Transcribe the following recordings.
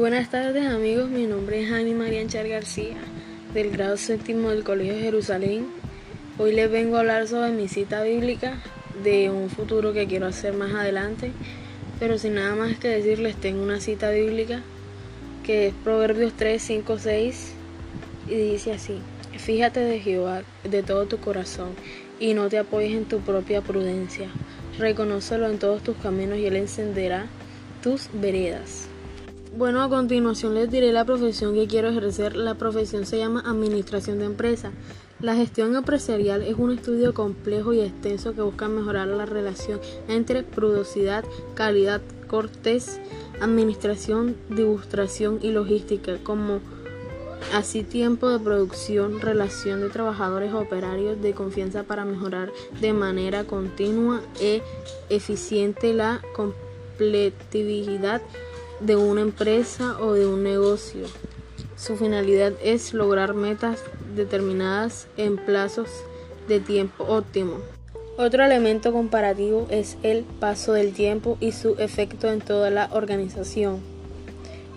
buenas tardes amigos, mi nombre es Ani María Anchar García, del grado séptimo del Colegio de Jerusalén. Hoy les vengo a hablar sobre mi cita bíblica de un futuro que quiero hacer más adelante, pero sin nada más que decirles, tengo una cita bíblica que es Proverbios 3, 5, 6 y dice así, fíjate de Jehová de todo tu corazón y no te apoyes en tu propia prudencia, reconócelo en todos tus caminos y él encenderá tus veredas. Bueno, a continuación les diré la profesión que quiero ejercer. La profesión se llama Administración de Empresa. La gestión empresarial es un estudio complejo y extenso que busca mejorar la relación entre prudosidad, calidad, cortés, administración, degustación y logística, como así tiempo de producción, relación de trabajadores operarios de confianza para mejorar de manera continua e eficiente la competitividad de una empresa o de un negocio. Su finalidad es lograr metas determinadas en plazos de tiempo óptimo. Otro elemento comparativo es el paso del tiempo y su efecto en toda la organización.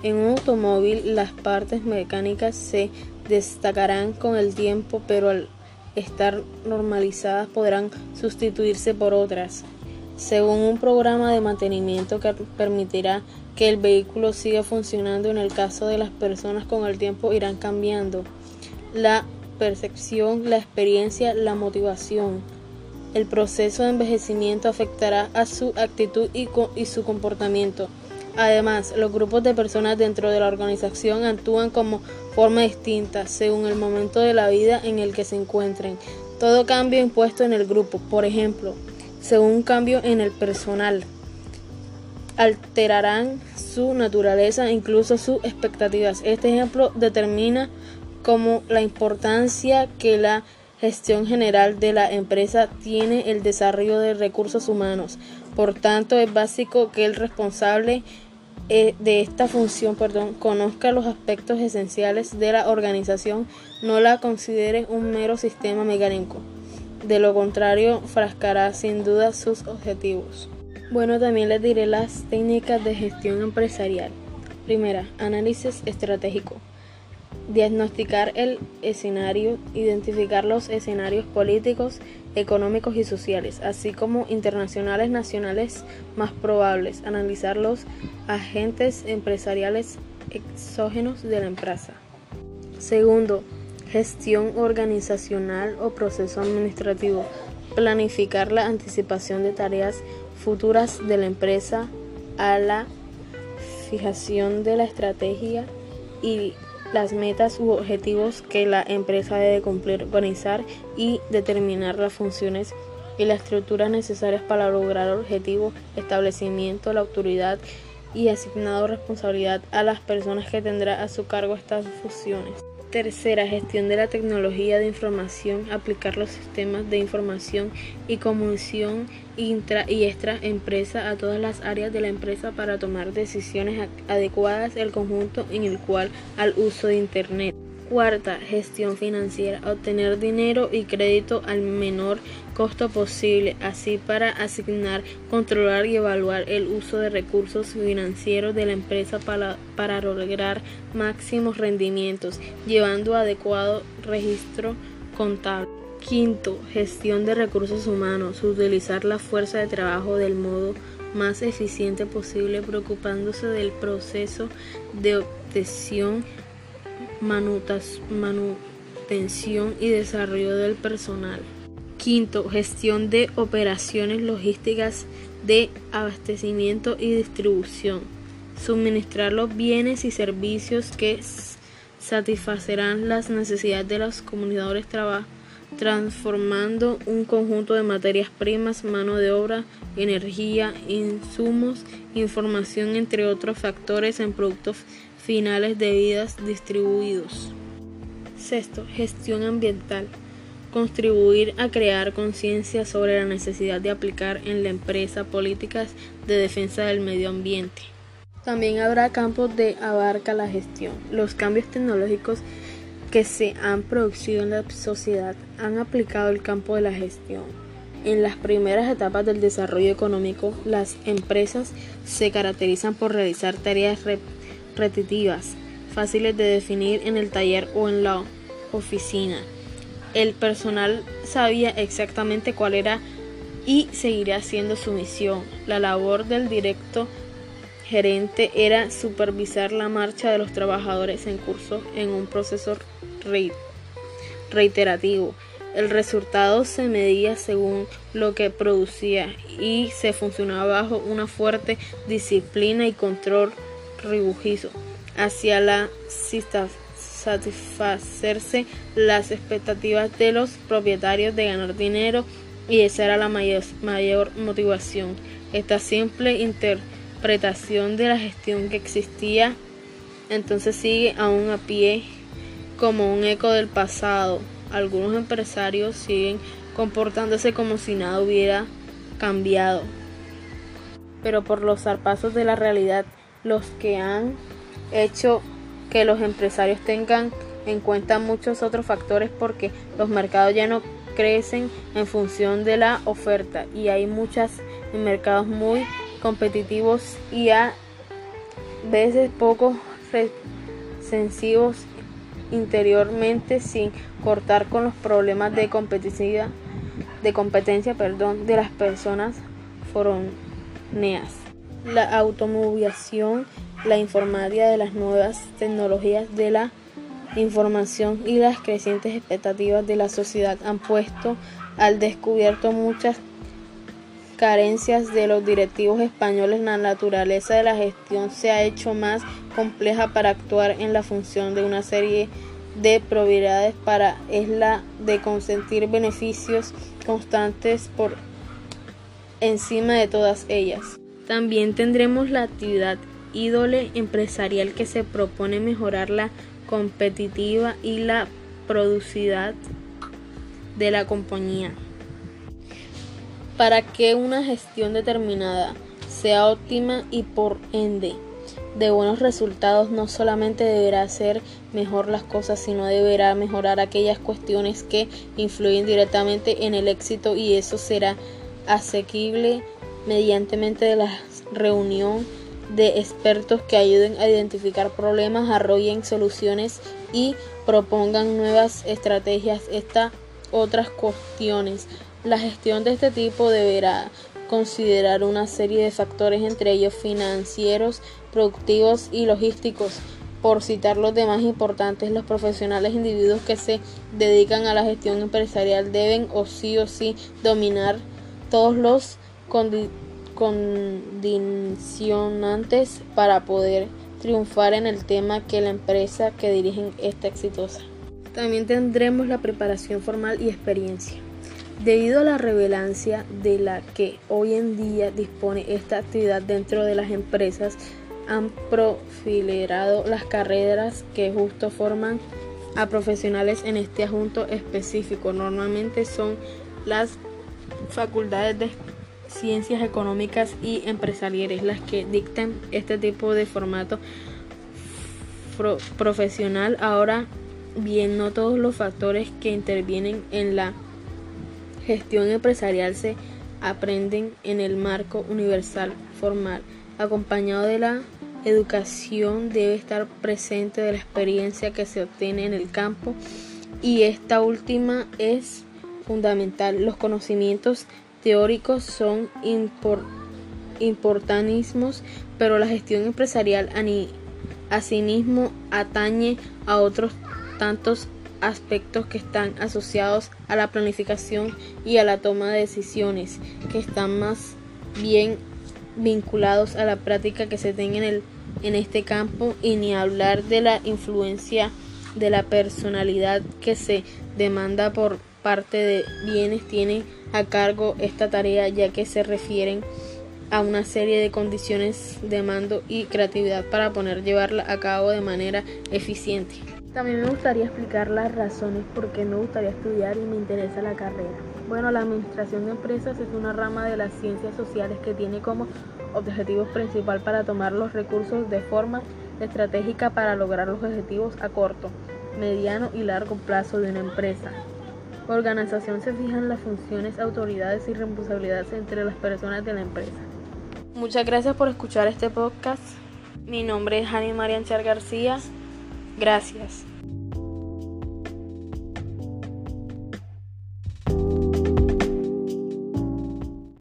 En un automóvil las partes mecánicas se destacarán con el tiempo, pero al estar normalizadas podrán sustituirse por otras, según un programa de mantenimiento que permitirá que el vehículo siga funcionando en el caso de las personas con el tiempo irán cambiando. La percepción, la experiencia, la motivación. El proceso de envejecimiento afectará a su actitud y, su comportamiento. Además, los grupos de personas dentro de la organización actúan como forma distinta según el momento de la vida en el que se encuentren. Todo cambio impuesto en el grupo, por ejemplo, según cambio en el personal, alterarán su naturaleza incluso sus expectativas. Este ejemplo determina como la importancia que la gestión general de la empresa tiene el desarrollo de recursos humanos. Por tanto, es básico que el responsable eh, de esta función perdón, conozca los aspectos esenciales de la organización, no la considere un mero sistema mecánico. De lo contrario, frascará sin duda sus objetivos. Bueno, también les diré las técnicas de gestión empresarial. Primera, análisis estratégico. Diagnosticar el escenario, identificar los escenarios políticos, económicos y sociales, así como internacionales, nacionales más probables. Analizar los agentes empresariales exógenos de la empresa. Segundo, gestión organizacional o proceso administrativo. Planificar la anticipación de tareas futuras de la empresa a la fijación de la estrategia y las metas u objetivos que la empresa debe cumplir, organizar y determinar las funciones y las estructuras necesarias para lograr el objetivo, establecimiento, la autoridad y asignado responsabilidad a las personas que tendrá a su cargo estas funciones. Tercera, gestión de la tecnología de información, aplicar los sistemas de información y comunicación intra y extra empresa a todas las áreas de la empresa para tomar decisiones adecuadas el conjunto en el cual al uso de Internet. Cuarta, gestión financiera. Obtener dinero y crédito al menor costo posible, así para asignar, controlar y evaluar el uso de recursos financieros de la empresa para, para lograr máximos rendimientos, llevando adecuado registro contable. Quinto, gestión de recursos humanos. Utilizar la fuerza de trabajo del modo más eficiente posible, preocupándose del proceso de obtención manutención y desarrollo del personal. Quinto, gestión de operaciones logísticas de abastecimiento y distribución. Suministrar los bienes y servicios que satisfacerán las necesidades de los comunicadores transformando un conjunto de materias primas, mano de obra, energía, insumos, información, entre otros factores en productos finales de vidas distribuidos. Sexto, gestión ambiental. Contribuir a crear conciencia sobre la necesidad de aplicar en la empresa políticas de defensa del medio ambiente. También habrá campos de abarca la gestión. Los cambios tecnológicos que se han producido en la sociedad han aplicado el campo de la gestión. En las primeras etapas del desarrollo económico, las empresas se caracterizan por realizar tareas repetitivas repetitivas, fáciles de definir en el taller o en la oficina. El personal sabía exactamente cuál era y seguiría siendo su misión. La labor del directo gerente era supervisar la marcha de los trabajadores en curso en un proceso reiterativo. El resultado se medía según lo que producía y se funcionaba bajo una fuerte disciplina y control riguroso hacia la satisfacerse las expectativas de los propietarios de ganar dinero y esa era la mayor, mayor motivación. Esta simple interpretación de la gestión que existía entonces sigue aún a pie como un eco del pasado. Algunos empresarios siguen comportándose como si nada hubiera cambiado. Pero por los zarpazos de la realidad, los que han hecho que los empresarios tengan en cuenta muchos otros factores porque los mercados ya no crecen en función de la oferta y hay muchos mercados muy competitivos y a veces poco sensivos interiormente sin cortar con los problemas de competencia de competencia perdón, de las personas foroneas. La automovilación, la informática de las nuevas tecnologías de la información y las crecientes expectativas de la sociedad han puesto al descubierto muchas carencias de los directivos españoles. La naturaleza de la gestión se ha hecho más compleja para actuar en la función de una serie de probabilidades para es la de consentir beneficios constantes por encima de todas ellas. También tendremos la actividad ídole empresarial que se propone mejorar la competitiva y la producidad de la compañía. Para que una gestión determinada sea óptima y por ende de buenos resultados, no solamente deberá hacer mejor las cosas, sino deberá mejorar aquellas cuestiones que influyen directamente en el éxito y eso será asequible mediante de la reunión de expertos que ayuden a identificar problemas, arroyen soluciones y propongan nuevas estrategias. Estas otras cuestiones. La gestión de este tipo deberá considerar una serie de factores, entre ellos financieros, productivos y logísticos. Por citar los demás importantes, los profesionales individuos que se dedican a la gestión empresarial deben o sí o sí dominar todos los condicionantes para poder triunfar en el tema que la empresa que dirigen está exitosa. También tendremos la preparación formal y experiencia. Debido a la relevancia de la que hoy en día dispone esta actividad dentro de las empresas, han profilado las carreras que justo forman a profesionales en este asunto específico. Normalmente son las facultades de ciencias económicas y empresariales las que dictan este tipo de formato profesional. Ahora bien, no todos los factores que intervienen en la gestión empresarial se aprenden en el marco universal formal. Acompañado de la educación debe estar presente de la experiencia que se obtiene en el campo y esta última es fundamental. Los conocimientos teóricos son importantísimos, pero la gestión empresarial asimismo atañe a otros tantos aspectos que están asociados a la planificación y a la toma de decisiones, que están más bien vinculados a la práctica que se tenga en, el, en este campo y ni hablar de la influencia de la personalidad que se demanda por parte de bienes tiene a cargo esta tarea ya que se refieren a una serie de condiciones de mando y creatividad para poder llevarla a cabo de manera eficiente. También me gustaría explicar las razones por qué me gustaría estudiar y me interesa la carrera. Bueno, la administración de empresas es una rama de las ciencias sociales que tiene como objetivo principal para tomar los recursos de forma estratégica para lograr los objetivos a corto, mediano y largo plazo de una empresa organización se fijan las funciones, autoridades y responsabilidades entre las personas de la empresa. Muchas gracias por escuchar este podcast. Mi nombre es Jani Marianchar García. Gracias.